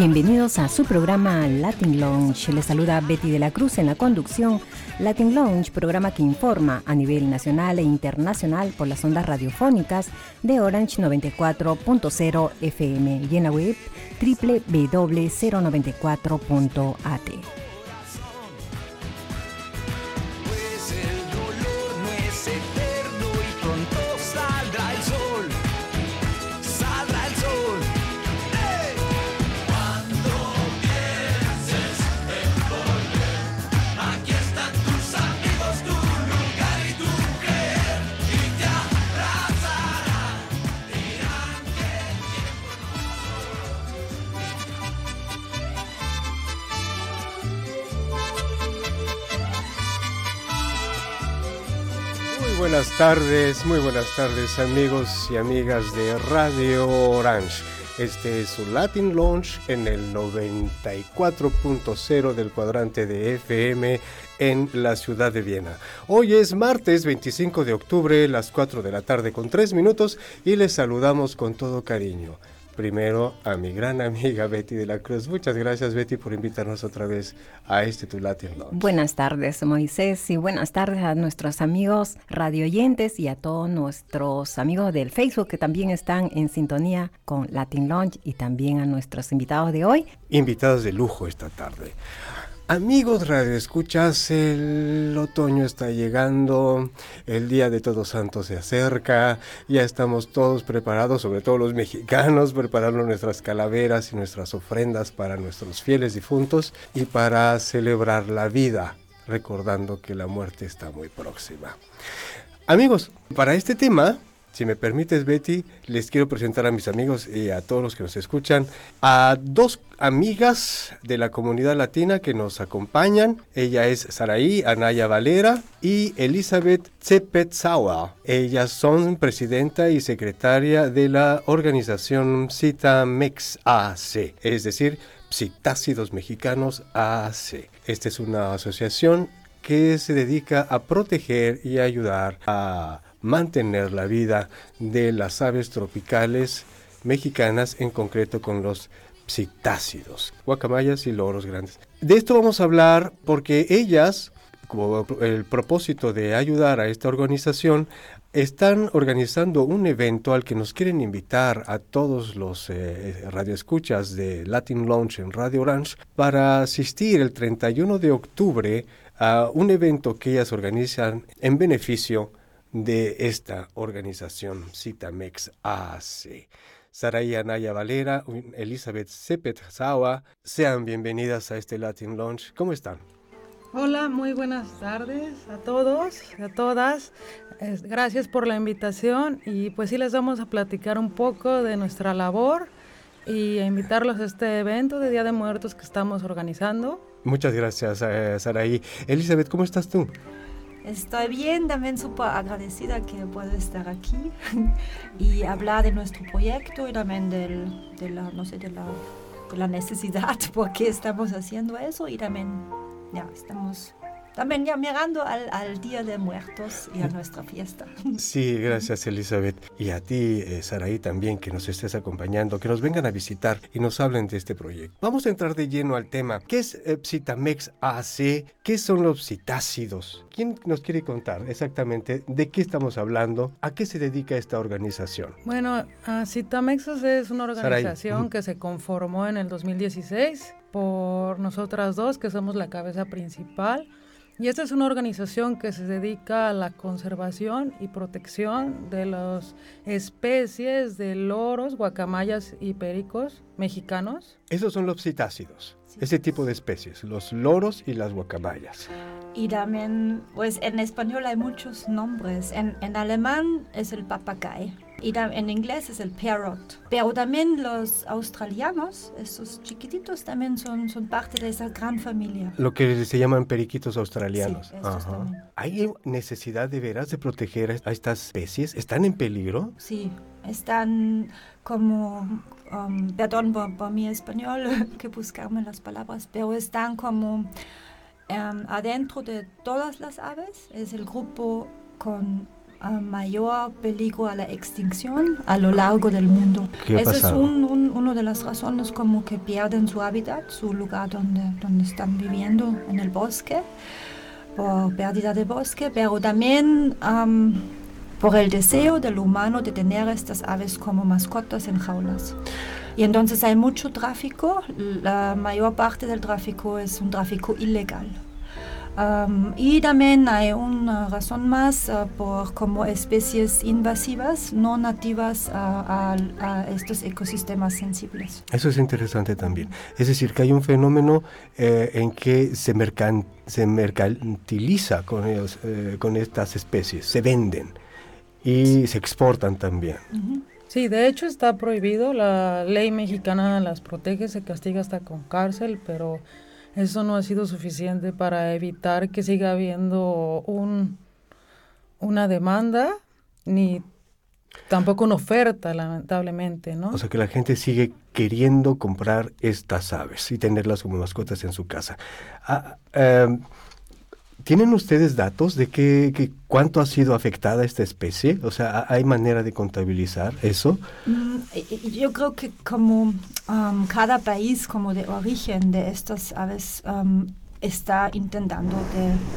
Bienvenidos a su programa Latin Lounge. Les saluda Betty de la Cruz en la conducción. Latin Lounge, programa que informa a nivel nacional e internacional por las ondas radiofónicas de Orange 94.0 FM y en la web www.094.at. tardes, muy buenas tardes amigos y amigas de Radio Orange. Este es su Latin Launch en el 94.0 del cuadrante de FM en la ciudad de Viena. Hoy es martes 25 de octubre, las 4 de la tarde con 3 minutos y les saludamos con todo cariño primero a mi gran amiga Betty de la Cruz. Muchas gracias Betty por invitarnos otra vez a este Tu Latin Lounge. Buenas tardes Moisés y buenas tardes a nuestros amigos radioyentes y a todos nuestros amigos del Facebook que también están en sintonía con Latin Lounge y también a nuestros invitados de hoy. Invitados de lujo esta tarde. Amigos Radio Escuchas, el otoño está llegando, el Día de Todos Santos se acerca, ya estamos todos preparados, sobre todo los mexicanos, preparando nuestras calaveras y nuestras ofrendas para nuestros fieles difuntos y para celebrar la vida, recordando que la muerte está muy próxima. Amigos, para este tema si me permites, Betty, les quiero presentar a mis amigos y a todos los que nos escuchan a dos amigas de la comunidad latina que nos acompañan. Ella es Saraí Anaya Valera y Elizabeth Tzepetzawa. Ellas son presidenta y secretaria de la organización Citamex AC, es decir, Psitácidos Mexicanos AC. Esta es una asociación que se dedica a proteger y ayudar a mantener la vida de las aves tropicales mexicanas, en concreto con los psitácidos, guacamayas y loros grandes. De esto vamos a hablar porque ellas, como el propósito de ayudar a esta organización, están organizando un evento al que nos quieren invitar a todos los eh, radioescuchas de Latin Launch en Radio Orange para asistir el 31 de octubre a un evento que ellas organizan en beneficio de esta organización Citamex AC. Saray Anaya Valera, Elizabeth Sepet Zawa, sean bienvenidas a este Latin Launch. ¿Cómo están? Hola, muy buenas tardes a todos, a todas. Gracias por la invitación y pues sí les vamos a platicar un poco de nuestra labor y a invitarlos a este evento de Día de Muertos que estamos organizando. Muchas gracias, eh, Saraí. Elizabeth, ¿cómo estás tú? Estoy bien, también súper agradecida que puedo estar aquí y hablar de nuestro proyecto y también del, de, la, no sé, de, la, la necesidad por qué estamos haciendo eso y también ya estamos también ya mirando al, al, Día de Muertos y a nuestra fiesta. Sí, gracias Elizabeth. Y a ti, eh, Saraí, también que nos estés acompañando, que nos vengan a visitar y nos hablen de este proyecto. Vamos a entrar de lleno al tema. ¿Qué es Psitamex AC? ¿Qué son los psitácidos? ¿Quién nos quiere contar exactamente de qué estamos hablando? ¿A qué se dedica esta organización? Bueno, Psitamex AC es una organización que se conformó en el 2016 por nosotras dos, que somos la cabeza principal. Y esta es una organización que se dedica a la conservación y protección de las especies de loros, guacamayas y pericos mexicanos. Esos son los citácidos, ese tipo de especies, los loros y las guacamayas. Y también, pues en español hay muchos nombres. En, en alemán es el papagayo y en inglés es el parrot. Pero también los australianos, esos chiquititos, también son, son parte de esa gran familia. Lo que se llaman periquitos australianos. ¿Hay necesidad de veras de proteger a estas especies? ¿Están en peligro? Sí, están como, um, perdón por, mi español, que buscarme las palabras, pero están como um, adentro de todas las aves. Es el grupo con mayor peligro a la extinción a lo largo del mundo. Esa es una de las razones como que pierden su hábitat, su lugar donde, donde están viviendo en el bosque, por pérdida de bosque, pero también por el deseo del humano de tener estas aves como mascotas en jaulas. Y entonces hay mucho tráfico, la mayor parte del tráfico es un tráfico ilegal y también hay una razón más uh, por como especies invasivas no nativas a, estos ecosistemas sensibles. Eso es interesante también. Es decir, que hay un fenómeno eh, en que se, se mercantiliza con, ellos, eh, con estas especies, se venden y se exportan también. Sí, de hecho está prohibido, la ley mexicana las protege, se castiga hasta con cárcel, pero eso no ha sido suficiente para evitar que siga habiendo un, una demanda ni tampoco una oferta, lamentablemente, ¿no? O sea que la gente sigue queriendo comprar estas aves y tenerlas como mascotas en su casa. Ah, em, ¿Tienen ustedes datos de qué, cuánto ha sido afectada esta especie? O sea, ¿hay manera de contabilizar eso? Mm, yo creo que como um, cada país como de origen de estas aves um, está intentando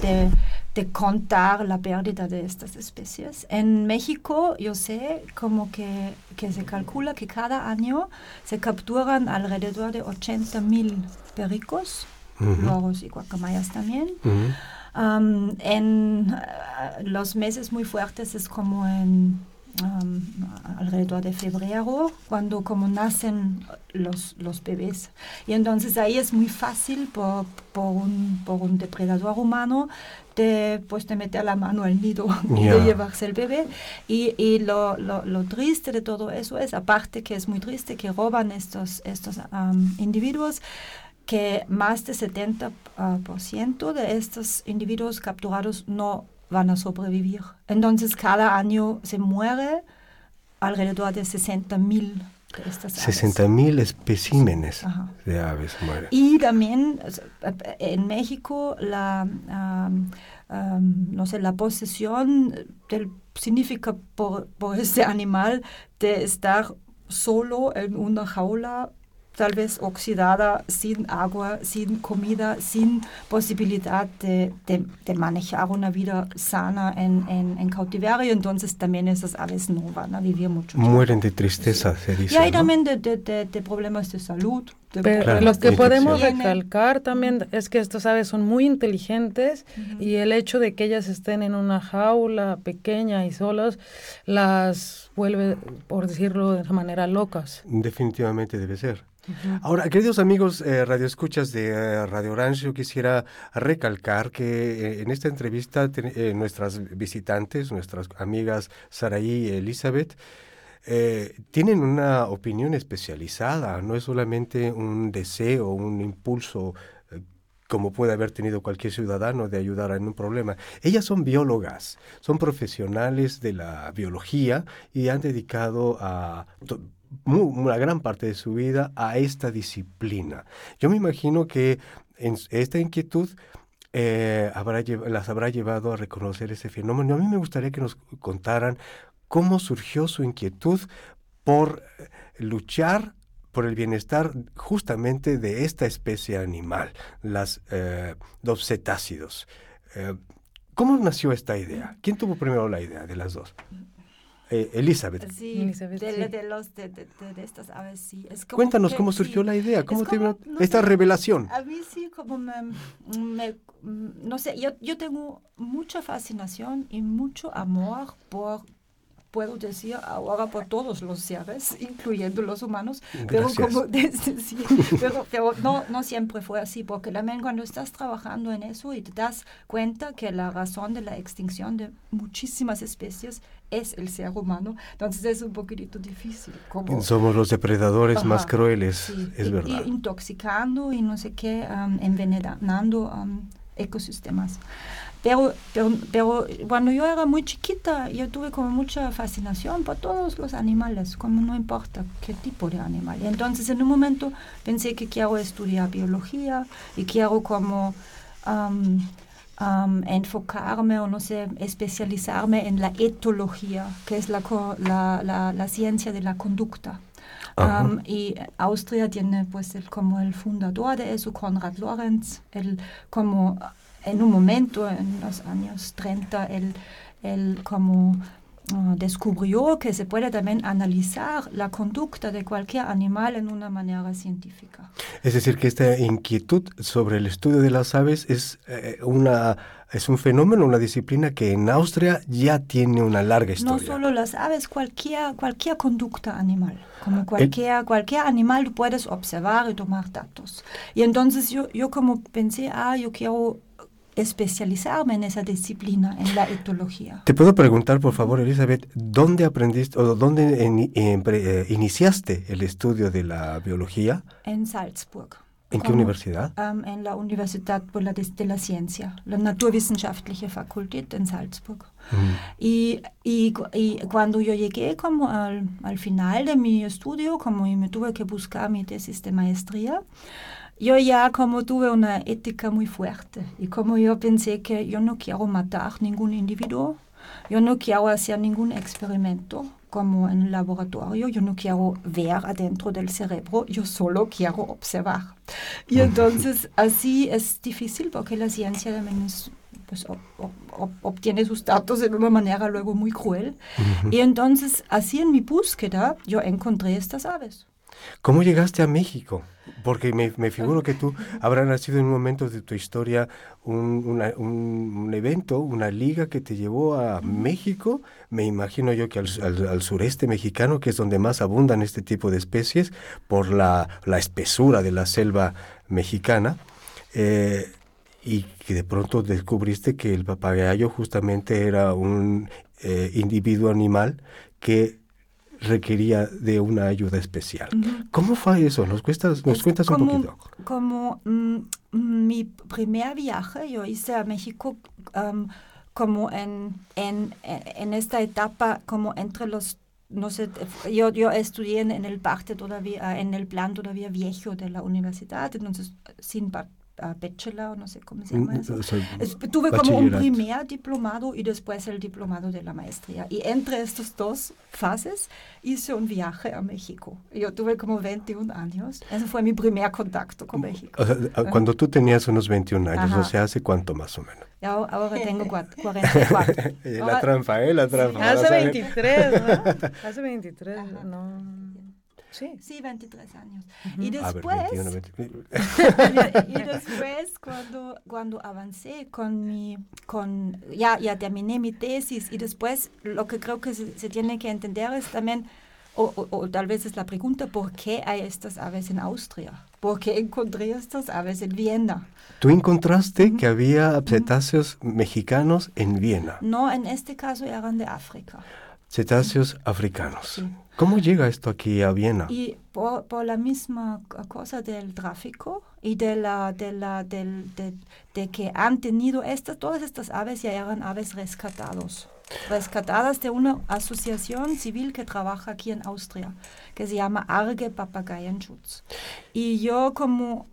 de, de, contar la pérdida de estas especies. En México yo sé como que, que se calcula que cada año se capturan alrededor de 80 mil pericos, loros y guacamayas también en eh, los meses muy fuertes es como en alrededor de febrero, cuando como nacen los, los bebés. Y entonces ahí es muy fácil por, por, un, por un, depredador humano de, pues, de meter la mano al nido y de llevarse el bebé. Y, y lo, lo, lo, triste de todo eso es, aparte que es muy triste que roban estos, estos individuos, que más del 70% ah, de estos individuos capturados no van a sobrevivir. Entonces, cada año se muere alrededor de 60 mil de estas 60 mil especímenes de aves mueren. Y también en México la, no sé, la posesión del, significa por, por este animal de estar solo en una jaula tal vez oxidada, sin agua, sin comida, sin posibilidad de, de, manejar una vida sana en, en, cautiverio, entonces también esas aves no van a vivir mucho. Mueren de tristeza, se dice. Y hay también de, de, problemas de salud. Pero lo que podemos recalcar también es que estas aves son muy inteligentes y el hecho de que ellas estén en una jaula pequeña y solas las vuelve, por decirlo de esa manera, locas. Definitivamente debe ser. Ahora, queridos amigos eh, radioescuchas de eh, Radio Orange, yo quisiera recalcar que eh, en esta entrevista nuestras visitantes, nuestras amigas Saraí y Elizabeth, tienen una opinión especializada, no es solamente un deseo, un impulso como puede haber tenido cualquier ciudadano de ayudar en un problema. Ellas son biólogas, son profesionales de la biología y han dedicado a una gran parte de su vida a esta disciplina. Yo me imagino que en esta inquietud eh, las habrá llevado a reconocer ese fenómeno. A mí me gustaría que nos contaran cómo surgió su inquietud por eh, luchar por el bienestar justamente de esta especie animal, las eh, dos cetácidos. Eh, ¿Cómo nació esta idea? ¿Quién tuvo primero la idea de las dos? Eh, Elizabeth. Sí, de, los, de, estas aves, sí. Cuéntanos cómo surgió la idea, cómo te esta revelación. A mí sí, como me, no sé, yo, yo tengo mucha fascinación y mucho amor por puedo decir ahora por todos los seres, incluyendo los humanos, pero, como, pero, no, no siempre fue así, porque también cuando estás trabajando en eso y te das cuenta que la razón de la extinción de muchísimas especies es el ser humano, entonces es un poquitito difícil. Como, Somos los depredadores más crueles, es verdad. Y intoxicando y no sé qué, envenenando ecosistemas. Pero, pero, cuando yo era muy chiquita, yo tuve como mucha fascinación por todos los animales, como no importa qué tipo de animal. Y entonces en un momento pensé que quiero estudiar biología y quiero como enfocarme o no sé, especializarme en la etología, que es la, la, la, ciencia de la conducta. y Austria tiene pues el, como el fundador de eso, Konrad Lorenz, el, como en un momento en los años 30, el, el como Ah, descubrió que se puede también analizar la conducta de cualquier animal en una manera científica. Es decir, que esta inquietud sobre el estudio de las aves es, eh, una, es un fenómeno, una disciplina que en Austria ya tiene una larga historia. No solo las aves, cualquier, cualquier conducta animal. Como cualquier, cualquier animal tú puedes observar y tomar datos. Y entonces yo, yo como pensé, ah, yo quiero especializarme en esa disciplina, en la etología. Te puedo preguntar, por favor, Elizabeth, ¿dónde aprendiste o dónde eh, iniciaste el estudio de la biología? En Salzburg. ¿En qué universidad? en la Universidad de la Ciencia, la Naturwissenschaftliche Fakultät en Salzburg. Mm. Y, y, y, cuando yo llegué como al, al, final de mi estudio, como me tuve que buscar mi tesis de maestría, yo ya como tuve una ética muy fuerte y como yo pensé que yo no quiero matar ningún individuo, yo no quiero hacer ningún experimento como en el laboratorio, yo no quiero ver adentro del cerebro, yo solo quiero observar. Y entonces así es difícil porque la ciencia también pues, obtiene sus datos de una manera luego muy cruel. Y entonces así en mi búsqueda yo encontré estas aves. ¿Cómo llegaste a México? Porque me, figuro que tú habrás nacido en un momento de tu historia un, evento, una liga que te llevó a México. Me imagino yo que al, sureste mexicano, que es donde más abundan este tipo de especies, por la, espesura de la selva mexicana. Eh, y que de pronto descubriste que el papagayo justamente era un eh, individuo animal que requería de una ayuda especial. ¿Cómo fue eso? ¿Nos, cuentas, nos cuentas un poquito? Como mm, mi primer viaje, yo hice a México como en, en, en, esta etapa, como entre los no sé, yo, yo estudié en, el parte todavía, en el plan todavía viejo de la universidad, entonces sin bachelor, no sé cómo se llama mm, eso. tuve como un primer diplomado y después el diplomado de la maestría. Y entre estas dos fases hice un viaje a México. Yo tuve como 21 años. Ese fue mi primer contacto con México. cuando tú tenías unos 21 años, o sea, ¿hace cuánto más o menos? Ya, ahora tengo 44. la trampa, ¿eh? La trampa. Hace 23, ¿no? Hace 23, no. Sí. Sí, 23 años. Y después, y, después cuando, cuando avancé con mi, con, ya, ya terminé mi tesis y después lo que creo que se, tiene que entender es también, o, o, tal vez es la pregunta, ¿por qué hay estas aves en Austria? ¿Por qué encontré estas aves en Viena? ¿Tú encontraste que había cetáceos mexicanos en Viena? No, en este caso eran de África. Cetáceos africanos. ¿Cómo llega esto aquí a Viena? Y por, la misma cosa del tráfico y de, la, de, la, de, que han tenido estas, todas estas aves ya eran aves rescatados, rescatadas de una asociación civil que trabaja aquí en Austria, que se llama Arge Papageienschutz. Y yo como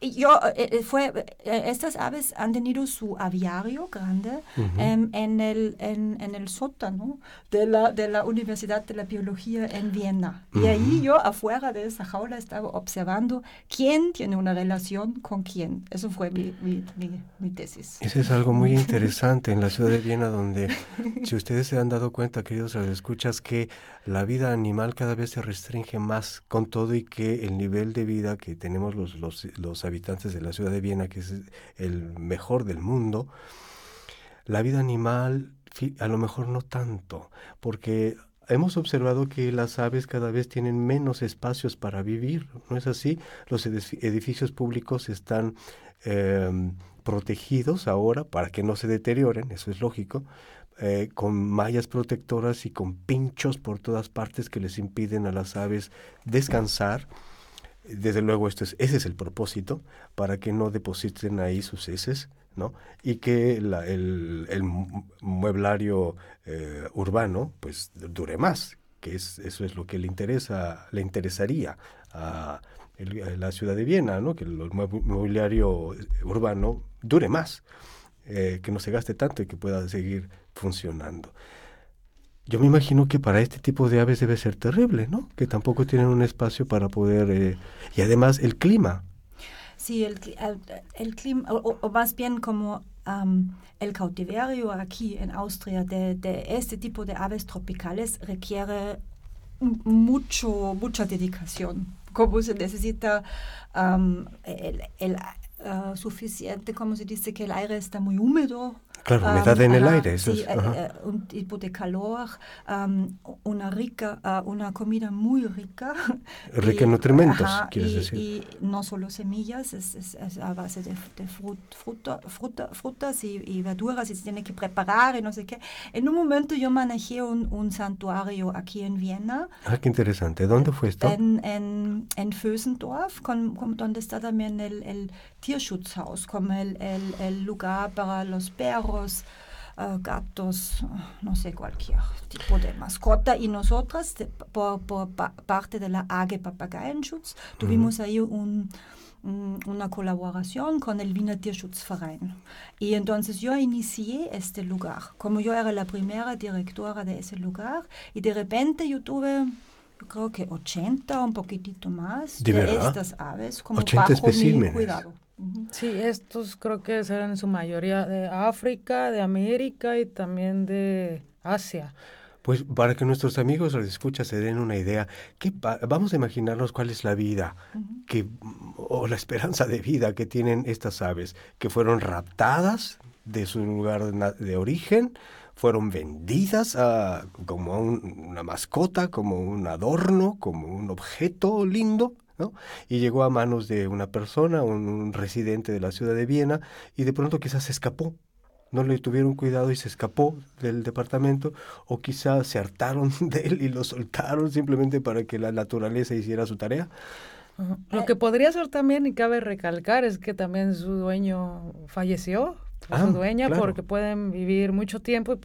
yo, eh, eh, fue, eh, estas aves han tenido su aviario grande em, en, el, en, en, el sótano de la, de la Universidad de la Biología en Viena. Y ahí yo afuera de esa jaula estaba observando quién tiene una relación con quién. Eso fue mi, mi, mi, tesis. Eso es algo muy interesante en la ciudad de Viena, donde si ustedes se han dado cuenta, queridos escuchas, que la vida animal cada vez se restringe más con todo y que el nivel de vida que tenemos los, los los habitantes de la ciudad de Viena, que es el mejor del mundo, la vida animal a lo mejor no tanto, porque hemos observado que las aves cada vez tienen menos espacios para vivir, ¿no es así? Los edificios públicos están em, protegidos ahora para que no se deterioren, eso es lógico, eh, con mallas protectoras y con pinchos por todas partes que les impiden a las aves descansar desde luego, esto es, ese es el propósito, para que no depositen ahí sus heces, ¿no? Y que el, el, mueblario eh, urbano, pues, dure más, que es, eso es lo que le interesa, le interesaría a, la ciudad de Viena, ¿no? que el mobiliario urbano dure más, que no se gaste tanto y que pueda seguir funcionando. Yo me imagino que para este tipo de aves debe ser terrible, ¿no? Que tampoco tienen un espacio para poder... Eh, y además el clima. Sí, el, el, clima, o, más bien como el cautiverio aquí en Austria de, este tipo de aves tropicales requiere mucho, mucha dedicación. Como se necesita el uh, suficiente, como se dice, que el aire está muy húmedo Claro, humedad en el aire, eso sí, es. Eh, un tipo de calor, una rica, ah, una comida muy rica. Rica en nutrimentos, quieres decir. Y no solo semillas, es, es, a base de, de fruta, fruta, frutas y, verduras y se tiene que preparar y no sé qué. En un momento yo manejé un, un santuario aquí en Viena. Ah, qué interesante. ¿Dónde fue esto? En, en, en Fösendorf, con, con, donde está también el, el Tierschutzhaus, como el, el, el lugar para los perros Uh, gatos, no sé, cualquier tipo de mascota. Y nosotras, por, parte de la AG Papageienschutz, tuvimos ahí un, una colaboración con el Wiener Tierschutzverein. Y entonces yo inicié este lugar, como yo era la primera directora de ese lugar, y de repente yo tuve yo creo que 80, un poquitito más de, de estas aves, como 80 bajo mi cuidado. Sí, estos creo que serán en su mayoría de África, de América y también de Asia. Pues para que nuestros amigos los escucha se den una idea, ¿qué vamos a imaginarnos cuál es la vida que, o la esperanza de vida que tienen estas aves, que fueron raptadas de su lugar de origen, fueron vendidas como una mascota, como un adorno, como un objeto lindo, y llegó a manos de una persona, un, residente de la ciudad de Viena, y de pronto quizás se escapó. No le tuvieron cuidado y se escapó del departamento, o quizás se hartaron de él y lo soltaron simplemente para que la naturaleza hiciera su tarea. Lo que podría ser también, y cabe recalcar, es que también su dueño falleció, su ah, dueña, porque pueden vivir mucho tiempo y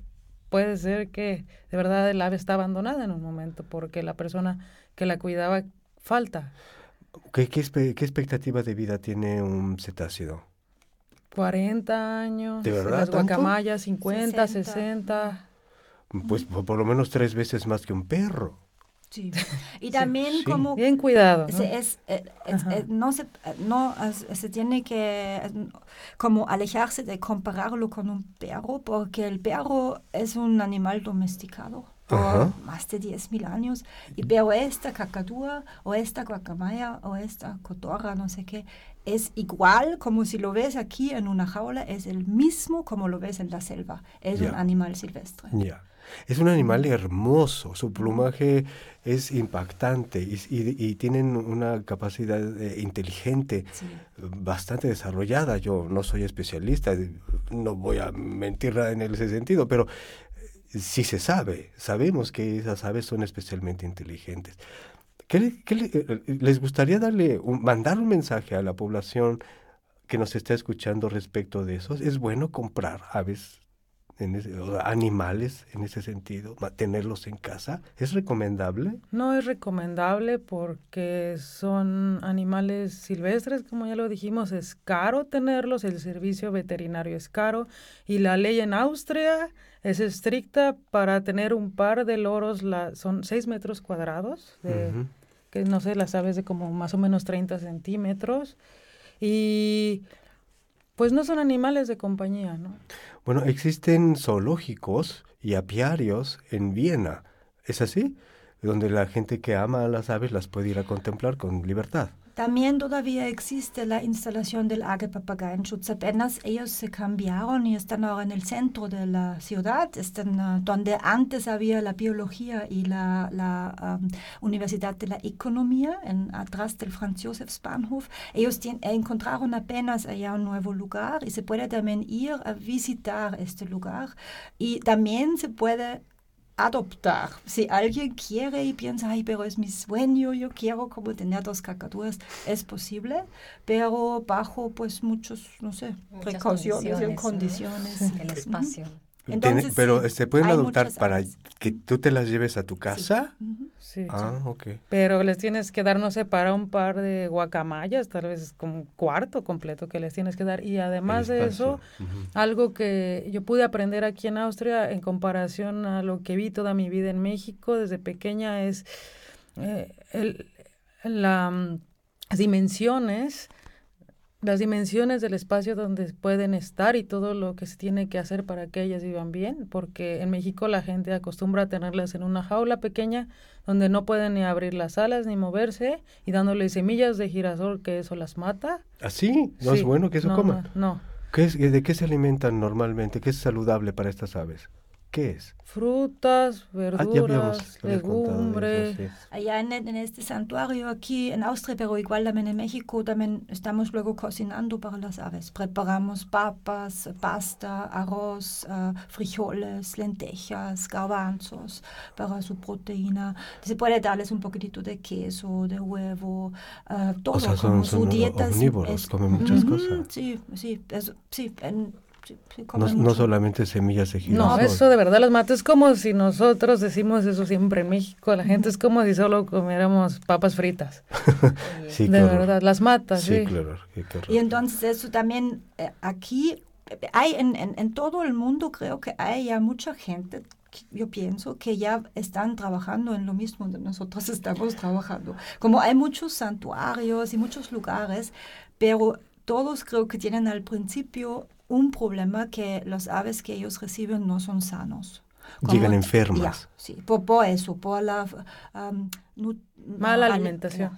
puede ser que de verdad el ave está abandonada en un momento porque la persona que la cuidaba falta. ¿Qué, qué, expectativa de vida tiene un cetáceo? 40 años. ¿De verdad? Las guacamayas, 50, 60. Pues por lo menos tres veces más que un perro. Sí. Y también como... Bien cuidado. ¿no? Es, eh, eh, no, se, no se tiene que como alejarse de compararlo con un perro porque el perro es un animal domesticado por más de 10.000 años. Y, pero esta cacatúa o esta guacamaya o esta cotorra, no sé qué, es igual como si lo ves aquí en una jaula, es el mismo como lo ves en la selva. Es un animal silvestre. Ya. Es un animal hermoso, su plumaje es impactante y, y, tienen una capacidad eh, inteligente bastante desarrollada. Yo no soy especialista, no voy a mentir en ese sentido, pero sí se sabe, sabemos que esas aves son especialmente inteligentes. ¿Qué, eh, les gustaría darle, mandar un mensaje a la población que nos está escuchando respecto de eso? ¿Es bueno comprar aves, en animales en ese sentido, tenerlos en casa? ¿Es recomendable? No es recomendable porque son animales silvestres, como ya lo dijimos, es caro tenerlos, el servicio veterinario es caro y la ley en Austria es estricta para tener un par de loros, la, son 6 metros cuadrados, que no sé, las aves de como más o menos 30 centímetros. Y pues no son animales de compañía, ¿no? Bueno, existen zoológicos y apiarios en Viena, ¿es así? Donde la gente que ama a las aves las puede ir a contemplar con libertad. También todavía existe la instalación del Age Papageienschutz. Apenas ellos se cambiaron y están ahora en el centro de la ciudad, están uh, donde antes había la biología y la, la Universidad de la Economía, en, atrás del Franz Josefs Bahnhof. Ellos encontraron apenas allá un nuevo lugar y se puede también ir a visitar este lugar y también se puede adoptar. Si alguien quiere y piensa, ay, pero es mi sueño, yo quiero como tener dos cacatúas, es posible, pero bajo pues muchos, no sé, precauciones y condiciones. El espacio. Pero se pueden adoptar para que tú te las lleves a tu casa. Sí. Ah, ok. Pero les tienes que dar, no sé, para un par de guacamayas, tal vez como un cuarto completo que les tienes que dar. Y además de eso, algo que yo pude aprender aquí en Austria en comparación a lo que vi toda mi vida en México desde pequeña es eh, el, la, mm, las dimensiones las dimensiones del espacio donde pueden estar y todo lo que se tiene que hacer para que ellas vivan bien, porque en México la gente acostumbra a tenerlas en una jaula pequeña donde no pueden ni abrir las alas ni moverse y dándoles semillas de girasol que eso las mata. ¿Así? ¿Ah, ¿No es bueno que eso coma? No. ¿Qué es, ¿De qué se alimentan normalmente? ¿Qué es saludable para estas aves? ¿Qué es? Frutas, ah, verduras, legumbres. Allá en, en, este santuario aquí en Austria, pero igual también en México, también estamos luego cocinando para las aves. Preparamos papas, pasta, arroz, uh, frijoles, lentejas, garbanzos para su proteína. Se puede darles un poquitito de queso, de huevo, uh, todo. O sea, son, son omnívoros, comen muchas cosas. Sí, sí, sí. En, no, solamente semillas de girasol. No, eso de verdad las mata. Es como si nosotros decimos eso siempre en México. La gente es como si solo comiéramos papas fritas. sí, de verdad, las matas. Sí, claro. y entonces eso también eh, aquí hay en, en, en, todo el mundo creo que hay ya mucha gente yo pienso que ya están trabajando en lo mismo que nosotros estamos trabajando. Como hay muchos santuarios y muchos lugares, pero todos creo que tienen al principio un problema que las aves que ellos reciben no son sanos. Llegan enfermas. sí, por, eso, por la um, mala alimentación.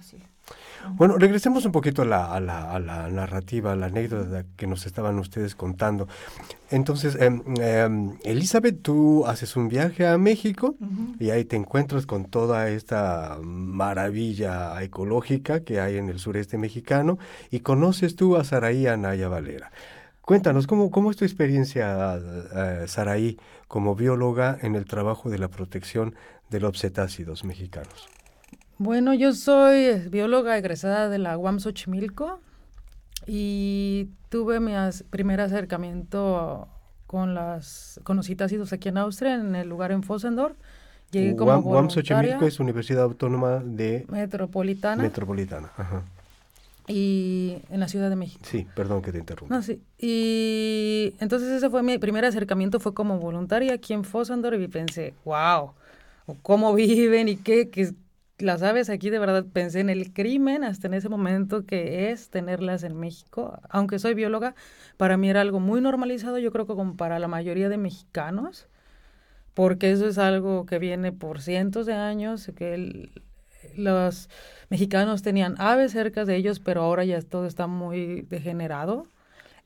Bueno, regresemos un poquito a la, a, la, a la, narrativa, a la anécdota que nos estaban ustedes contando. Entonces, eh, Elizabeth, tú haces un viaje a México y ahí te encuentras con toda esta maravilla ecológica que hay en el sureste mexicano y conoces tú a Saraí Anaya Valera. Cuéntanos, ¿cómo, cómo es tu experiencia, eh, Saraí, como bióloga en el trabajo de la protección de los cetáceos mexicanos? Bueno, yo soy bióloga egresada de la UAM Xochimilco y tuve mi primer acercamiento con, las, con los cetáceos aquí en Austria, en el lugar en Fossendorf. Llegué como UAM Xochimilco es Universidad Autónoma de... Metropolitana. Metropolitana, ajá y en la Ciudad de México. Sí, perdón que te interrumpa. No, sí. Y entonces ese fue mi primer acercamiento, fue como voluntaria aquí en Fossandor y pensé, wow, cómo viven y qué, que las aves aquí de verdad pensé en el crimen hasta en ese momento que es tenerlas en México. Aunque soy bióloga, para mí era algo muy normalizado, yo creo que como para la mayoría de mexicanos, porque eso es algo que viene por cientos de años, que el, los mexicanos tenían aves cerca de ellos, pero ahora ya todo está muy degenerado.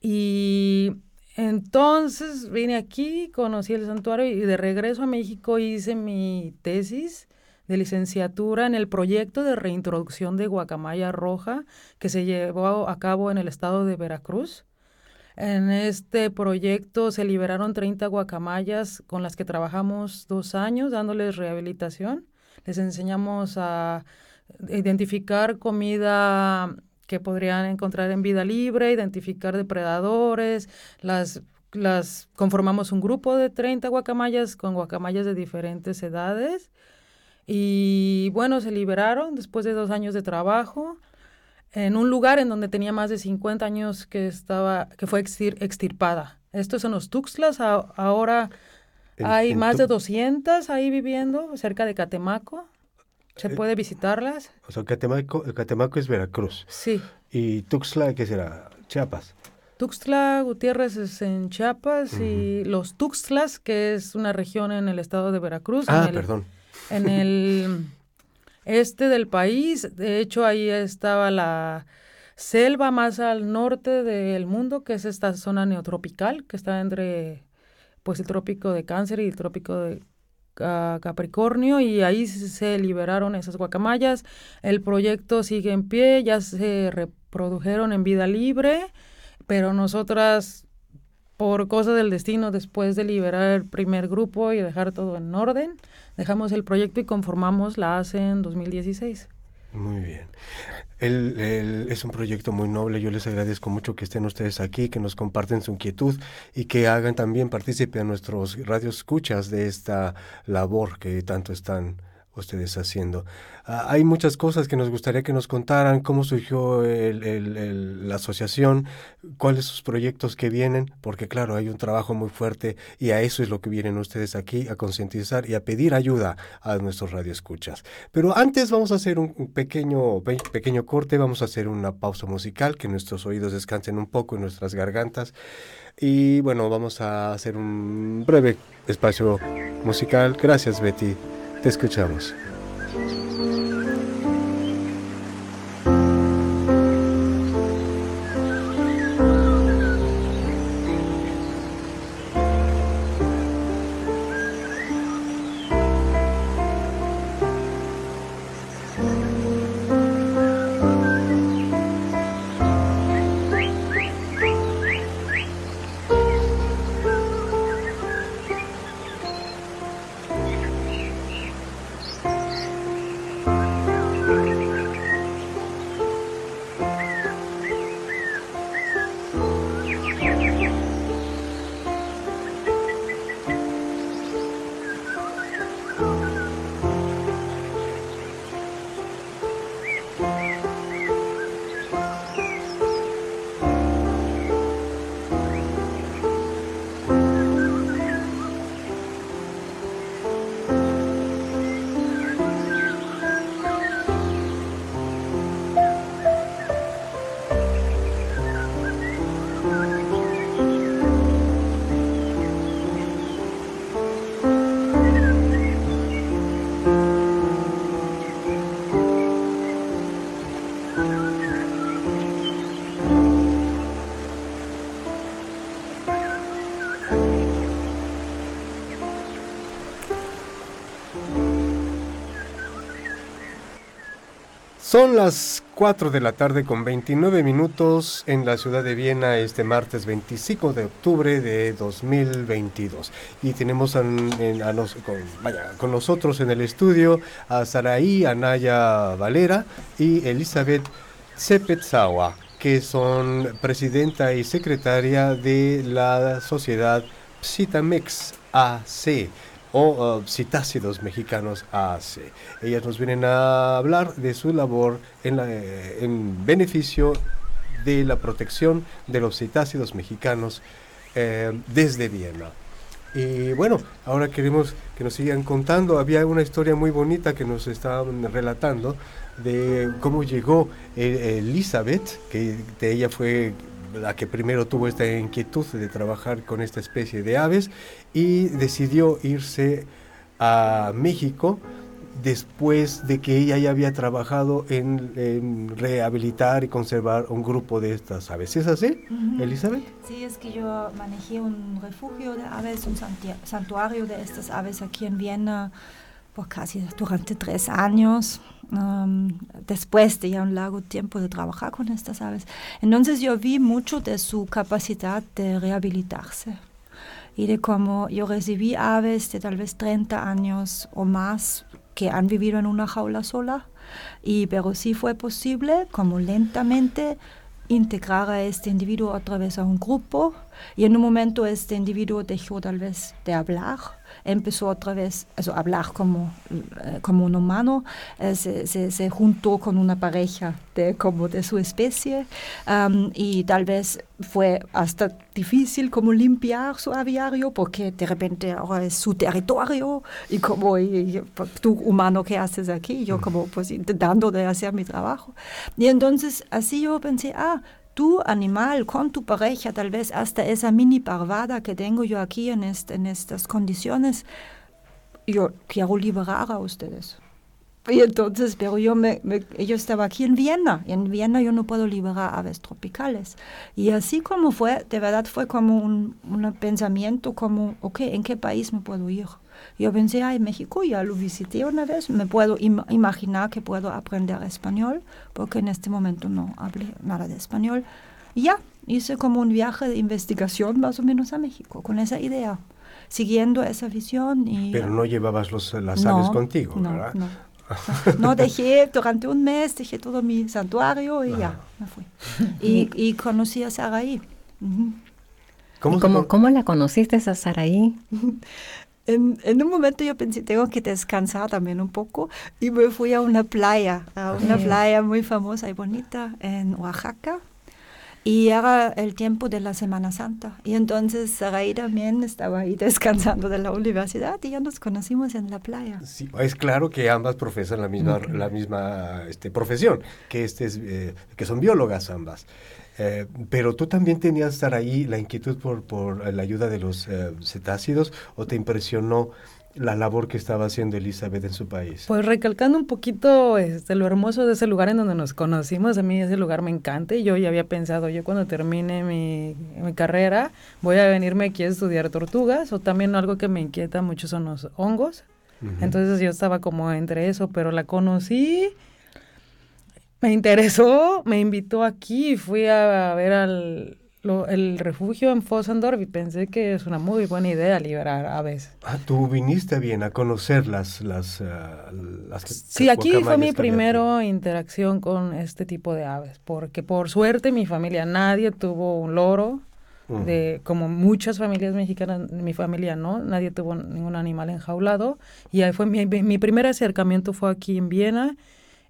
Y entonces vine aquí, conocí el santuario y de regreso a México hice mi tesis de licenciatura en el proyecto de reintroducción de guacamaya roja que se llevó a cabo en el estado de Veracruz. En este proyecto se liberaron 30 guacamayas con las que trabajamos dos años dándoles rehabilitación les enseñamos a identificar comida que podrían encontrar en vida libre, identificar depredadores, las, las conformamos un grupo de 30 guacamayas con guacamayas de diferentes edades y bueno, se liberaron después de dos años de trabajo en un lugar en donde tenía más de 50 años que estaba que fue extirpada. Esto es en los Tuxtlas, ahora hay más de 200 ahí viviendo, cerca de Catemaco. ¿Se eh, puede visitarlas? O sea, Catemaco, Catemaco es Veracruz. Sí. ¿Y Tuxtla qué será? Chiapas. Tuxtla Gutiérrez es en Chiapas y los Tuxtlas, que es una región en el estado de Veracruz. Ah, perdón. En el este del país. De hecho, ahí estaba la selva más al norte del mundo, que es esta zona neotropical, que está entre pues el trópico de Cáncer y el trópico de Capricornio y ahí se liberaron esas guacamayas. El proyecto sigue en pie, ya se reprodujeron en vida libre, pero nosotras, por cosas del destino, después de liberar el primer grupo y dejar todo en orden, dejamos el proyecto y conformamos la ACE en 2016. Muy bien. es un proyecto muy noble. Yo les agradezco mucho que estén ustedes aquí, que nos comparten su inquietud y que hagan también partícipe a nuestros escuchas de esta labor que tanto están ustedes haciendo. Ah, hay muchas cosas que nos gustaría que nos contaran, cómo surgió la asociación, cuáles sus proyectos que vienen, porque claro, hay un trabajo muy fuerte y a eso es lo que vienen ustedes aquí, a concientizar y a pedir ayuda a nuestros radioescuchas. Pero antes vamos a hacer un pequeño, pequeño corte, vamos a hacer una pausa musical, que nuestros oídos descansen un poco en nuestras gargantas. Y bueno, vamos a hacer un breve espacio musical. Gracias, Betty. Te escuchamos. Son las 4 de la tarde con 29 minutos en la ciudad de Viena este martes 25 de octubre de 2022. Y tenemos con, con, nosotros en el estudio a Saraí Anaya Valera y Elizabeth Cepetzawa, que son presidenta y secretaria de la sociedad Psitamex AC o uh, citácidos mexicanos AC. Ellas nos vienen a hablar de su labor en, eh, en beneficio de la protección de los citácidos mexicanos eh, desde Viena. Y bueno, ahora queremos que nos sigan contando. Había una historia muy bonita que nos estaban relatando de cómo llegó eh, Elizabeth, que de ella fue la que primero tuvo esta inquietud de trabajar con esta especie de aves y decidió irse a México después de que ella ya había trabajado en, rehabilitar y conservar un grupo de estas aves. ¿Es así, Elizabeth? Sí, es que yo manejé un refugio de aves, un santuario de estas aves aquí en Viena por casi durante tres años después de ya un largo tiempo de trabajar con estas aves. Entonces yo vi mucho de su capacidad de rehabilitarse y de cómo yo recibí aves de tal vez 30 años o más que han vivido en una jaula sola, y, pero sí fue posible como lentamente integrar a este individuo otra vez a un grupo y en un momento este individuo dejó tal vez de hablar empezó otra vez a hablar como, eh, como un humano, eh, se, se, juntó con una pareja de, como de su especie y tal vez fue hasta difícil como limpiar su aviario porque de repente ahora es su territorio y como tú humano ¿qué haces aquí yo como pues intentando de hacer mi trabajo. Y entonces así yo pensé ah tu animal con tu pareja, tal vez hasta esa mini parvada que tengo yo aquí en, en estas condiciones, yo quiero liberar a ustedes. Y entonces, pero yo, me, yo estaba aquí en Viena, y en Viena yo no puedo liberar aves tropicales. Y así como fue, de verdad fue como un, un pensamiento como, ok, ¿en qué país me puedo ir? Yo pensé, ay, México ya lo visité una vez, me puedo imaginar que puedo aprender español, porque en este momento no hablé nada de español. Y ya, hice como un viaje de investigación más o menos a México, con esa idea, siguiendo esa visión. Y, Pero no llevabas los, las aves contigo, ¿verdad? No. No dejé durante un mes, dejé todo mi santuario y ya, me fui. Y, y conocí a Saraí. ¿Cómo, ¿Cómo, ¿Cómo, la conociste a Saraí? En, en, un momento yo pensé, tengo que descansar también un poco y me fui a una playa, a una playa muy famosa y bonita en Oaxaca. Y era el tiempo de la Semana Santa. Y entonces Sarai también estaba ahí descansando de la universidad y ya nos conocimos en la playa. Sí, es claro que ambas profesan la misma, la misma este, profesión, que, este es, eh, que son biólogas ambas. Eh, pero tú también tenías estar ahí la inquietud por, por la ayuda de los eh, cetácidos o te impresionó la labor que estaba haciendo Elizabeth en su país. Pues recalcando un poquito este, lo hermoso de ese lugar en donde nos conocimos, a mí ese lugar me encanta y yo ya había pensado, yo cuando termine mi, mi carrera voy a venirme aquí a estudiar tortugas o también algo que me inquieta mucho son los hongos. Entonces yo estaba como entre eso, pero la conocí me interesó, me invitó aquí, fui a ver al, el refugio en Fossendorf y pensé que es una muy buena idea liberar aves. Ah, tú viniste bien a conocer las... las, uh, las sí, aquí fue mi primera interacción con este tipo de aves, porque por suerte mi familia, nadie tuvo un loro, de como muchas familias mexicanas, mi familia no, nadie tuvo ningún animal enjaulado, y ahí fue mi, mi primer acercamiento fue aquí en Viena,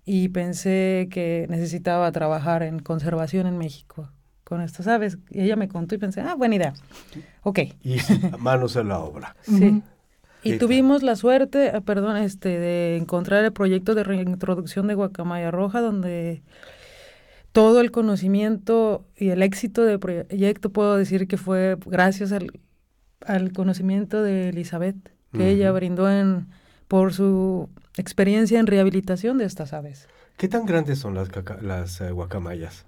y pensé que necesitaba trabajar en conservación en México con estas aves. Y ella me contó y pensé, ah, buena idea. Ok. Y manos a la obra. Sí. Y tuvimos la suerte, ah, perdón, este, de encontrar el proyecto de reintroducción de Guacamaya Roja, donde todo el conocimiento y el éxito del proyecto puedo decir que fue gracias al, al conocimiento de Elizabeth, que ella brindó en, por su experiencia en rehabilitación de estas aves. ¿Qué tan grandes son las, las eh, guacamayas?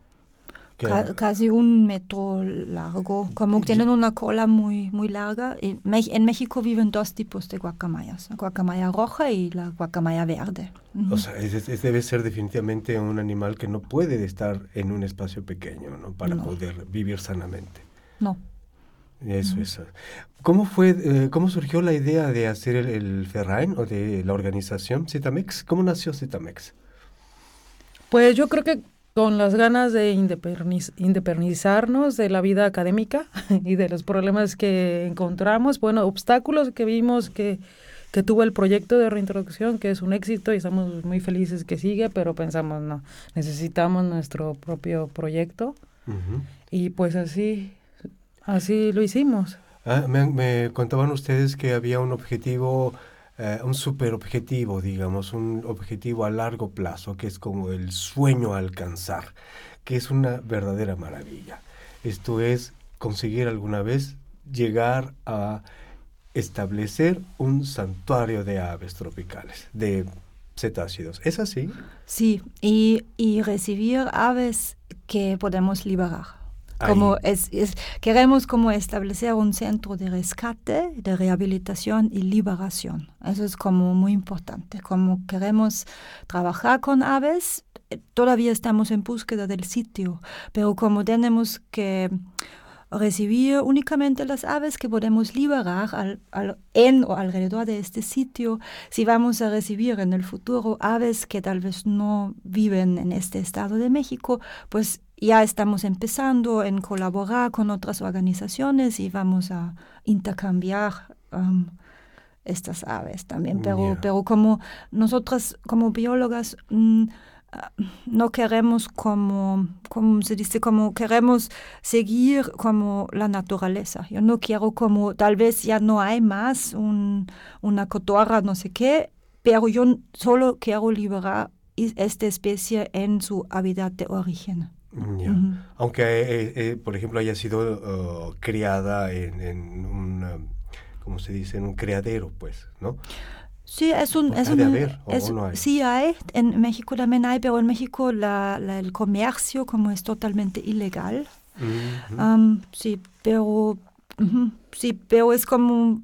Casi un metro largo, como tienen una cola muy, muy larga. En, México viven dos tipos de guacamayas, la guacamaya roja y la guacamaya verde. O sea, debe ser definitivamente un animal que no puede estar en un espacio pequeño, ¿no? Para poder vivir sanamente. No. Eso, eso. ¿Cómo fue, eh, cómo surgió la idea de hacer el, el Ferrain o de la organización Citamex? ¿Cómo nació Citamex? Pues yo creo que con las ganas de independizarnos de la vida académica y de los problemas que encontramos, bueno, obstáculos que vimos que, que tuvo el proyecto de reintroducción, que es un éxito y estamos muy felices que sigue, pero pensamos, no, necesitamos nuestro propio proyecto. Y pues así Así lo hicimos. Ah, me, contaban ustedes que había un objetivo, eh, un super objetivo, digamos, un objetivo a largo plazo, que es como el sueño a alcanzar, que es una verdadera maravilla. Esto es conseguir alguna vez llegar a establecer un santuario de aves tropicales, de cetáceos. ¿Es así? Sí, y, y recibir aves que podemos liberar. Como es, queremos como establecer un centro de rescate, de rehabilitación y liberación. Eso es como muy importante. Como queremos trabajar con aves, eh, todavía estamos en búsqueda del sitio, pero como tenemos que recibir únicamente las aves que podemos liberar al, en o alrededor de este sitio, si vamos a recibir en el futuro aves que tal vez no viven en este estado de México, pues ya estamos empezando en colaborar con otras organizaciones y vamos a intercambiar um, estas aves también. Pero, pero como nosotras, como biólogas, mm, ah, no queremos como, como se dice, como queremos seguir como la naturaleza. Yo no quiero como, tal vez ya no hay más un, una cotorra, no sé qué, pero yo solo quiero liberar esta especie en su hábitat de origen. Aunque, eh, eh, por ejemplo, haya sido uh, criada en, un, um, ¿cómo se dice? En un criadero, pues, ¿no? Sí, es un... Es Sí, hay. En México también hay, pero en México la, el comercio como es totalmente ilegal. Um, sí, pero... sí, pero es como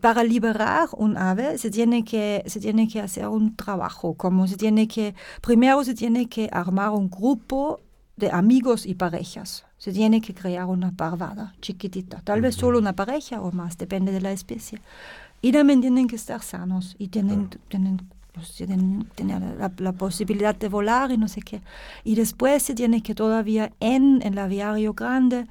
para liberar un ave se tiene que, se tiene que hacer un trabajo, como se tiene que, primero se tiene que armar un grupo de amigos y parejas. Se tiene que crear una parvada chiquitita, tal vez solo una pareja o más, depende de la especie. Y también tienen que estar sanos y tienen, tienen pues, tienen, la, posibilidad de volar y no sé qué. Y después se tiene que todavía en el aviario grande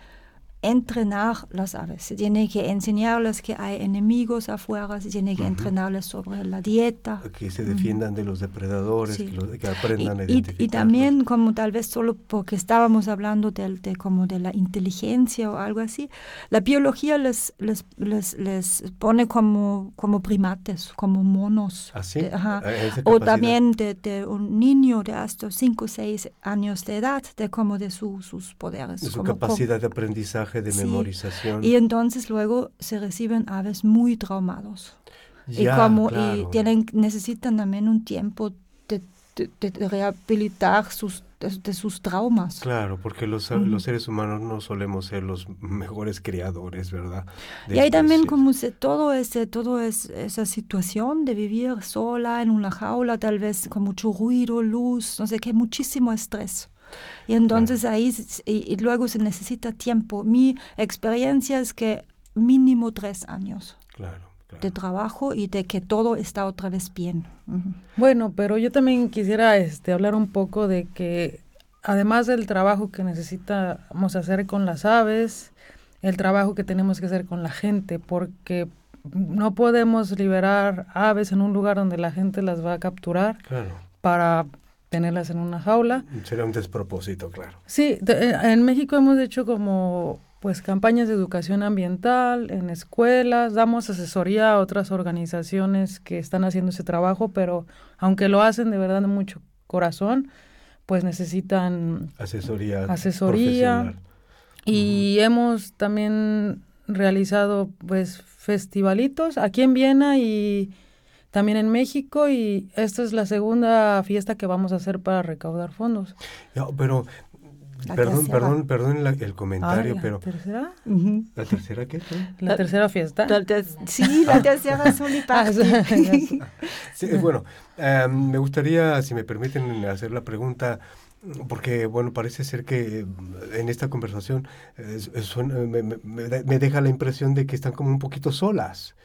entrenar las aves, se tiene que enseñarles que hay enemigos afuera, se tiene que entrenarles sobre la dieta. Que se defiendan de los depredadores, que, aprendan y, a. Y, también como tal vez solo porque estábamos hablando de, de, como de la inteligencia o algo así, la biología les, les, les, pone como, como primates, como monos. ¿Así? ¿Ah, o también de, un niño de hasta 5 o 6 años de edad, de como de sus poderes. De su capacidad de aprendizaje de memorización. Y entonces luego se reciben aves muy traumados. y como y tienen, necesitan también un tiempo de, rehabilitar sus, de, sus traumas. Claro, porque los, los, seres humanos no solemos ser los mejores criadores, ¿verdad? y hay también como se, todo ese, todo es, esa situación de vivir sola en una jaula, tal vez con mucho ruido, luz, no sé qué, muchísimo estrés. Y entonces ahí, y, luego se necesita tiempo. Mi experiencia es que mínimo tres años. de trabajo y de que todo está otra vez bien. Bueno, pero yo también quisiera este, hablar un poco de que además del trabajo que necesitamos hacer con las aves, el trabajo que tenemos que hacer con la gente, porque no podemos liberar aves en un lugar donde la gente las va a capturar para tenerlas en una jaula. Sería un despropósito, claro. Sí, eh, en México hemos hecho como pues campañas de educación ambiental en escuelas, damos asesoría a otras organizaciones que están haciendo ese trabajo, pero aunque lo hacen de verdad de mucho corazón, pues necesitan asesoría. Asesoría. Y hemos también realizado pues festivalitos aquí en Viena y también en México y esta es la segunda fiesta que vamos a hacer para recaudar fondos. pero perdón, perdón, perdón el comentario, pero ¿Tercera? ¿La tercera qué? La, tercera fiesta. sí, la tercera ah, sí, bueno, em, me gustaría, si me permiten hacer la pregunta, porque bueno, parece ser que en esta conversación me, me, deja la impresión de que están como un poquito solas.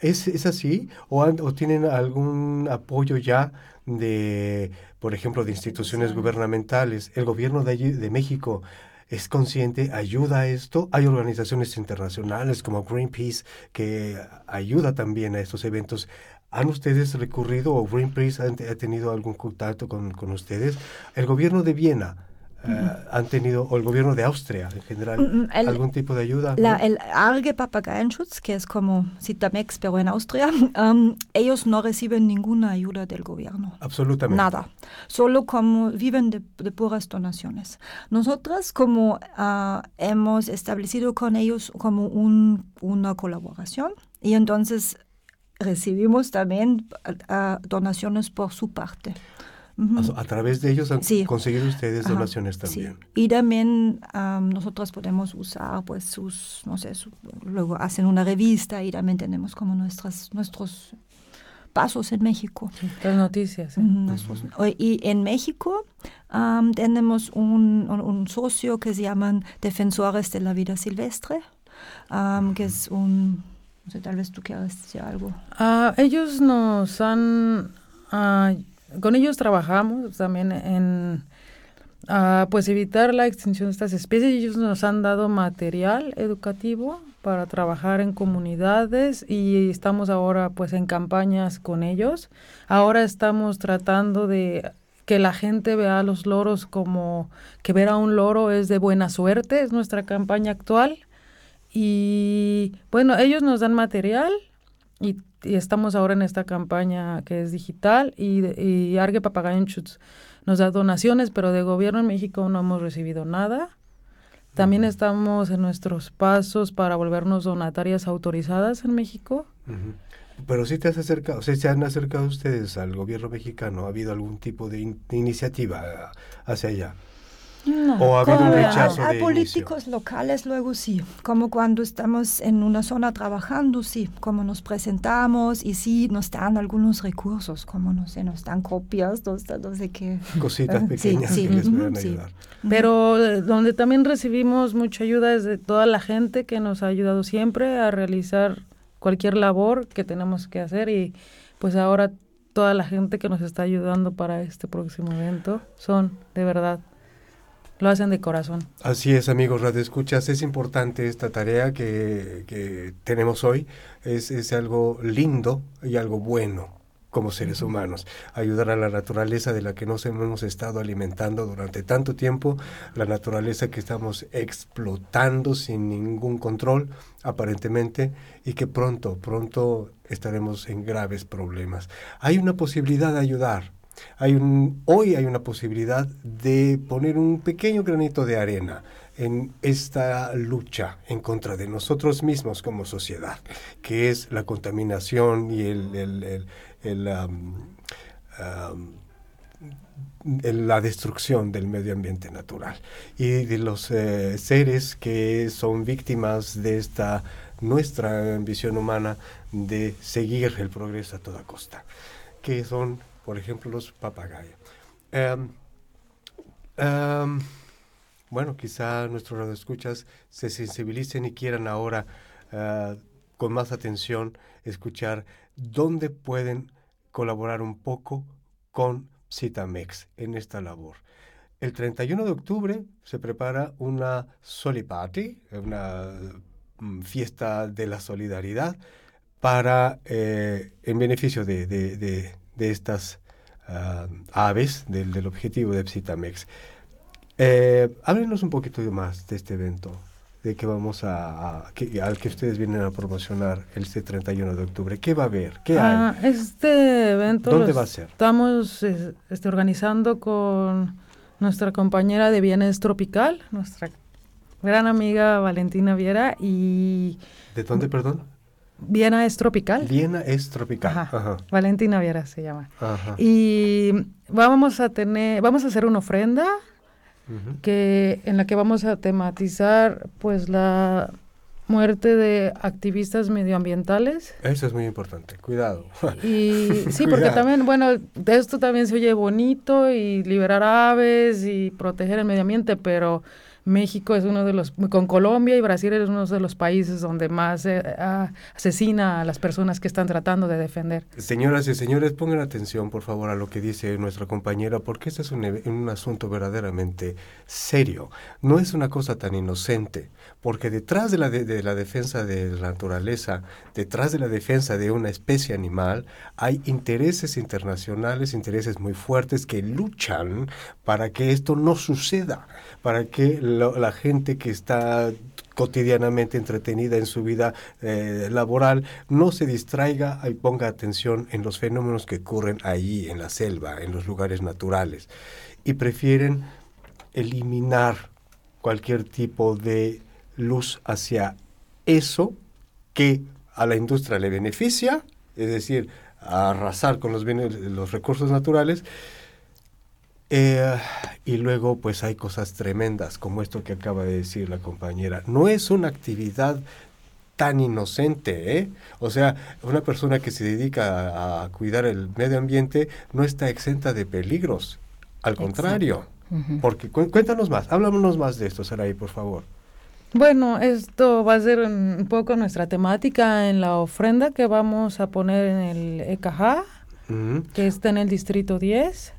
¿Es, es así? ¿O, ¿O, tienen algún apoyo ya de, por ejemplo, de instituciones gubernamentales? ¿El gobierno de, de México es consciente, ayuda a esto? Hay organizaciones internacionales como Greenpeace que ayuda también a estos eventos. ¿Han ustedes recurrido o Greenpeace ha, tenido algún contacto con, con ustedes? El gobierno de Viena eh, han tenido, o el gobierno de Austria en general, mm, mm, algún tipo de ayuda. La, El Arge Papageienschutz, que es como Citamex, pero en Austria, um, ellos no reciben ninguna ayuda del gobierno. Absolutamente. Nada. Solo como viven de, puras donaciones. Nosotras como uh, hemos establecido con ellos como un, una colaboración y entonces recibimos también uh, donaciones por su parte. A, través de ellos han conseguido ustedes donaciones también. Y también nosotros podemos usar, pues, sus, no sé, luego hacen una revista y también tenemos como nuestras, nuestros pasos en México. las noticias. Y en México tenemos un, un, socio que se llaman Defensores de la Vida Silvestre, que es un... No sé, tal vez tú quieras algo. Ah, ellos nos han uh, con ellos trabajamos también en pues evitar la extinción de estas especies. Ellos nos han dado material educativo para trabajar en comunidades y estamos ahora pues en campañas con ellos. Ahora estamos tratando de que la gente vea a los loros como que ver a un loro es de buena suerte, es nuestra campaña actual. Y bueno, ellos nos dan material y y estamos ahora en esta campaña que es digital y, y Papagayenchutz nos da donaciones, pero de gobierno en México no hemos recibido nada. También estamos en nuestros pasos para volvernos donatarias autorizadas en México. Pero si te has acercado, o sea, se han acercado ustedes al gobierno mexicano, ¿ha habido algún tipo de iniciativa hacia allá? ¿O ha habido un rechazo a, políticos locales luego sí, como cuando estamos en una zona trabajando, sí, como nos presentamos y sí nos dan algunos recursos, como no sé, nos dan copias, no, sé qué. Cositas pequeñas que les pueden ayudar. Pero eh, donde también recibimos mucha ayuda es de toda la gente que nos ha ayudado siempre a realizar cualquier labor que tenemos que hacer y pues ahora toda la gente que nos está ayudando para este próximo evento. Son, de verdad, lo hacen de corazón. Así es, amigos Radio Escuchas, es importante esta tarea que, que tenemos hoy. Es, es algo lindo y algo bueno como seres humanos, ayudar a la naturaleza de la que nos hemos estado alimentando durante tanto tiempo, la naturaleza que estamos explotando sin ningún control, aparentemente, y que pronto, pronto estaremos en graves problemas. Hay una posibilidad de ayudar. Hay un, hoy hay una posibilidad de poner un pequeño granito de arena en esta lucha en contra de nosotros mismos como sociedad, que es la contaminación y el, la destrucción del medio ambiente natural y de los eh, seres que son víctimas de esta nuestra ambición humana de seguir el progreso a toda costa, que son, por ejemplo, los papagayos. Em, em, bueno, quizá nuestros radioescuchas se sensibilicen y quieran ahora eh, con más atención escuchar dónde pueden colaborar un poco con Citamex en esta labor. El 31 de octubre se prepara una Soli Party, una mm, fiesta de la solidaridad para eh, en beneficio de, estas ah, aves del, objetivo de Citamex. Eh, háblenos un poquito más de este evento, de que vamos a, al que ustedes vienen a promocionar el este 31 de octubre. ¿Qué va a haber? ¿Qué ah, Este evento ¿Dónde va a ser? Estamos este, organizando con nuestra compañera de Bienes Tropical, nuestra gran amiga Valentina Viera y... ¿De dónde, perdón? Viena es tropical. Viena es tropical. Valentina Viera se llama. Y vamos a tener, vamos a hacer una ofrenda que en la que vamos a tematizar pues la muerte de activistas medioambientales. Eso es muy importante, cuidado. Y sí, porque también, bueno, de esto también se oye bonito y liberar aves y proteger el medio ambiente, pero México es uno de los, con Colombia y Brasil es uno de los países donde más eh, asesina a las personas que están tratando de defender. Señoras y señores, pongan atención por favor a lo que dice nuestra compañera, porque este es un, un asunto verdaderamente serio. No es una cosa tan inocente, porque detrás de la, de la defensa de la naturaleza, detrás de la defensa de una especie animal, hay intereses internacionales, intereses muy fuertes que luchan para que esto no suceda, para que la gente que está cotidianamente entretenida en su vida eh, laboral no se distraiga y ponga atención en los fenómenos que ocurren ahí, en la selva, en los lugares naturales. Y prefieren eliminar cualquier tipo de luz hacia eso que a la industria le beneficia, es decir, arrasar con los, los recursos naturales, eh, y luego pues hay cosas tremendas como esto que acaba de decir la compañera. No es una actividad tan inocente, ¿eh? O sea, una persona que se dedica a, cuidar el medio ambiente no está exenta de peligros. Al contrario. Porque cuéntanos más, háblanos más de esto, Saraí, por favor. Bueno, esto va a ser un poco nuestra temática en la ofrenda que vamos a poner en el EKH, que está en el distrito 10.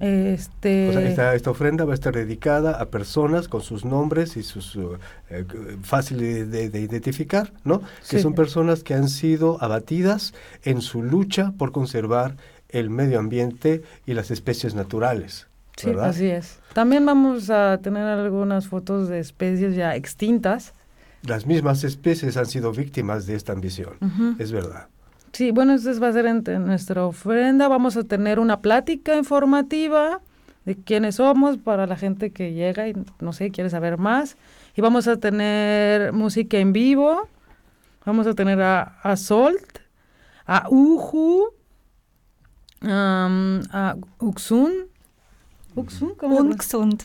Este... esta, ofrenda va a estar dedicada a personas con sus nombres y sus uh, eh, fáciles de, identificar, ¿no? Que son personas que han sido abatidas en su lucha por conservar el medio ambiente y las especies naturales. Sí, así es. También vamos a tener algunas fotos de especies ya extintas. Las mismas especies han sido víctimas de esta ambición, es verdad. Sí, bueno, esto va a ser en nuestra ofrenda. Vamos a tener una plática informativa de quiénes somos para la gente que llega y no sé, quiere saber más. Y vamos a tener música en vivo. Vamos a tener a, a Solt, a Uju, a Uxun. Uxun, ¿cómo? Uxund.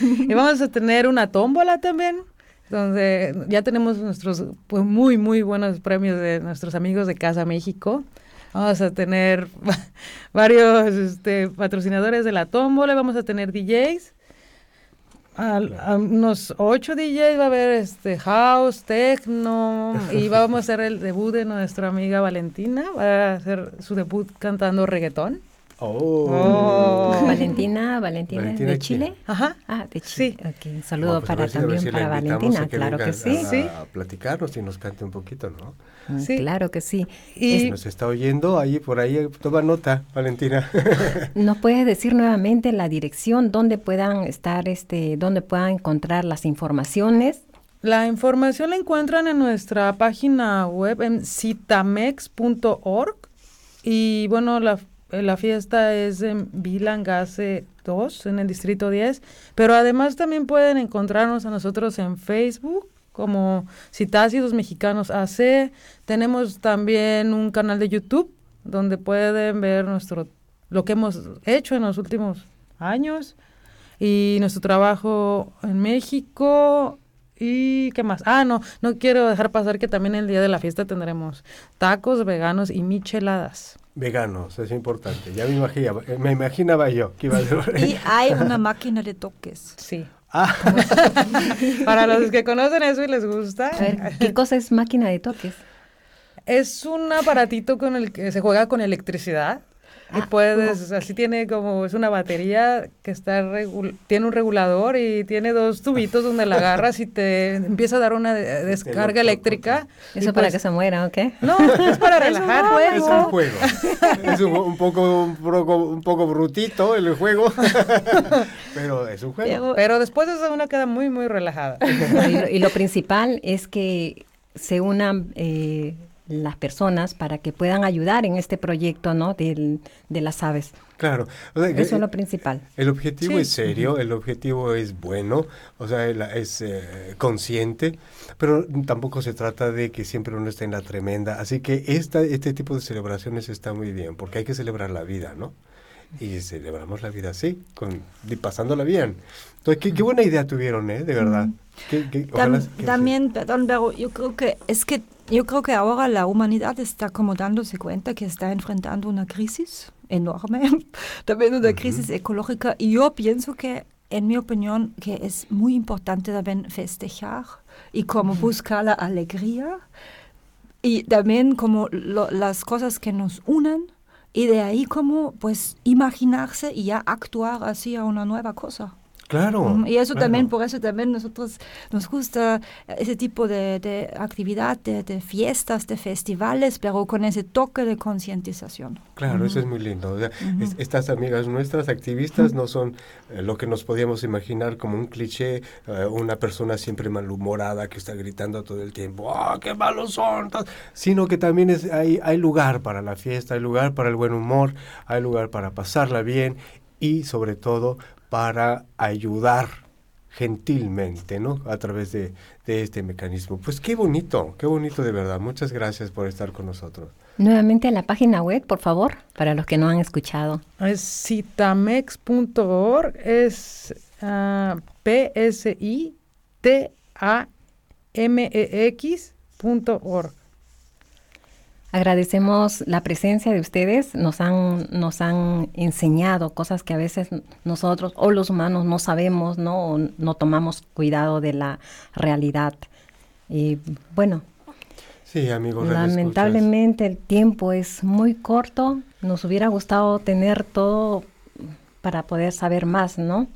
y vamos a tener una tómbola también donde ya tenemos nuestros pues, muy, muy buenos premios de nuestros amigos de Casa México. Vamos a tener varios este, patrocinadores de la tómbola, vamos a tener DJs. unos ocho DJs va a haber este house, techno y vamos a hacer el debut de nuestra amiga Valentina, va a hacer su debut cantando reggaetón. Oh. oh. Valentina, Valentina, de Chile. Ajá. Ah, de Chile. Sí. Okay. Un saludo pues para también para Valentina, claro que sí. A, sí. a platicarnos y nos cante un poquito, ¿no? Mm, sí. Claro que sí. Y nos está oyendo ahí por ahí, toma nota, Valentina. ¿Nos puedes decir nuevamente la dirección donde puedan estar, este, donde puedan encontrar las informaciones? La información la encuentran en nuestra página web en citamex.org y bueno, la la fiesta es en Vilangase 2, en el Distrito 10, pero además también pueden encontrarnos a nosotros en Facebook como Citácidos Mexicanos AC. Tenemos también un canal de YouTube donde pueden ver nuestro lo que hemos hecho en los últimos años y nuestro trabajo en México y qué más. Ah, no, no quiero dejar pasar que también el día de la fiesta tendremos tacos veganos y micheladas. Veganos, es importante. Ya me imaginaba, eh, me imaginaba yo que iba a ser. Y hay una máquina de toques. Sí. Ah. Para los que conocen eso y les gusta. A ver, ¿qué cosa es máquina de toques? Es un aparatito con el que se juega con electricidad. Y ah, puedes, así tiene como, es una batería que está, tiene un regulador y tiene dos tubitos donde la agarras y te empieza a dar una descarga eléctrica. ¿Eso para pues que se muera o qué? No, es para relajar. Es un juego. es un, poco, un, poco, brutito el juego, pero es un juego. Pero, después de eso uno queda muy, muy relajada. y, lo, principal es que se unan... Eh, las personas para que puedan ayudar en este proyecto ¿no? de las aves. Claro. Eso es lo principal. El objetivo es serio, el objetivo es bueno, o sea, es eh, consciente, pero tampoco se trata de que siempre uno esté en la tremenda. Así que esta, este tipo de celebraciones está muy bien, porque hay que celebrar la vida, ¿no? Y celebramos la vida así, con, pasándola bien. Entonces, qué, qué buena idea tuvieron, ¿eh? De verdad. también, perdón, pero yo creo que es que yo creo que ahora la humanidad está como dándose cuenta que está enfrentando una crisis enorme, también una crisis ecológica, y yo pienso que, en mi opinión, que es muy importante también festejar y como buscar la alegría y también como las cosas que nos unen y de ahí como pues imaginarse y ya actuar hacia una nueva cosa. Claro. Y eso también, por eso también nosotros nos gusta ese tipo de, actividad, de, fiestas, de festivales, pero con ese toque de concientización. Claro, eso es muy lindo. estas amigas nuestras, activistas, no son eh, lo que nos podíamos imaginar como un cliché, eh, una persona siempre malhumorada que está gritando todo el tiempo, ¡ah, qué malos son! Sino que también es, hay, hay lugar para la fiesta, hay lugar para el buen humor, hay lugar para pasarla bien y sobre todo para ayudar gentilmente, ¿no? A través de, este mecanismo. Pues qué bonito, qué bonito de verdad. Muchas gracias por estar con nosotros. Nuevamente a la página web, por favor, para los que no han escuchado. Es citamex.org, es uh, P-S-I-T-A-M-E-X.org. Agradecemos la presencia de ustedes, nos han, nos han enseñado cosas que a veces nosotros o los humanos no sabemos, ¿no? no tomamos cuidado de la realidad. Y bueno, sí, amigos, lamentablemente el tiempo es muy corto, nos hubiera gustado tener todo para poder saber más, ¿no?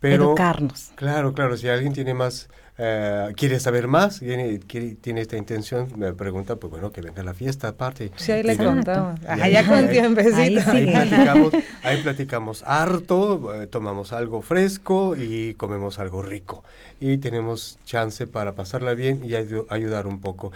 Pero, Educarnos. Claro, claro, si alguien tiene más eh, quiere saber más, tiene, tiene esta intención, me pregunta, pues bueno, que venga a la fiesta aparte. Sí, ahí le contamos. Allá con Ahí, ahí, platicamos, ahí platicamos harto, eh, tomamos algo fresco y comemos algo rico. Y tenemos chance para pasarla bien y ayudar un poco.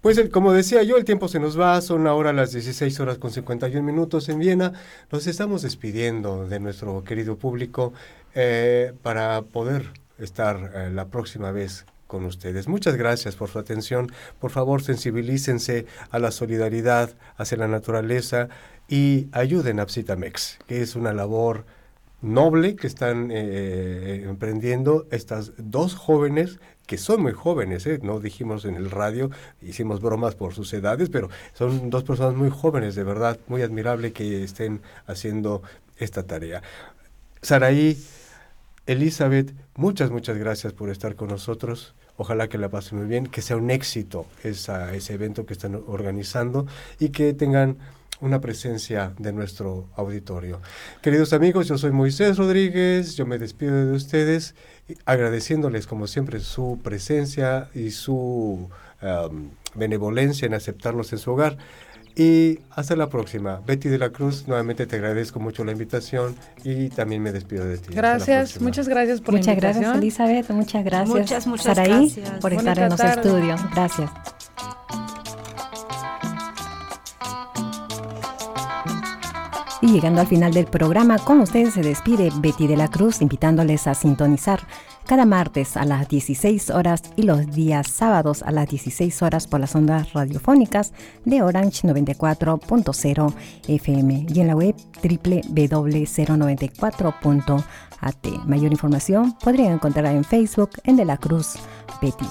Pues como decía yo, el tiempo se nos va, son ahora las 16 horas con 51 minutos en Viena. Nos estamos despidiendo de nuestro querido público eh, para poder estar eh, la próxima vez con ustedes. Muchas gracias por su atención. Por favor, sensibilícense a la solidaridad hacia la naturaleza y ayuden a Psitamex, que es una labor noble que están eh, eh, emprendiendo estas dos jóvenes que son muy jóvenes, no dijimos en el radio, hicimos bromas por sus edades, pero son dos personas muy jóvenes, de verdad, muy admirable que estén haciendo esta tarea. Saraí, Elizabeth, muchas, muchas gracias por estar con nosotros. Ojalá que la pasen muy bien, que sea un éxito esa, ese evento que están organizando y que tengan una presencia de nuestro auditorio. Queridos amigos, yo soy Moisés Rodríguez, yo me despido de ustedes agradeciéndoles como siempre su presencia y su benevolencia en aceptarnos en su hogar. Y hasta la próxima. Betty de la Cruz, nuevamente te agradezco mucho la invitación y también me despido de ti. Gracias, muchas gracias por muchas la invitación. Muchas gracias, Elizabeth. Muchas gracias. Muchas, muchas gracias. por estar en los estudios. Gracias. Y llegando al final del programa, con ustedes se despide Betty de la Cruz, invitándoles a sintonizar cada martes a las 16 horas y los días sábados a las 16 horas por las ondas radiofónicas de Orange 94.0 FM y en la web www.094.at. Mayor información podrían encontrarla en Facebook en De la Cruz Betty.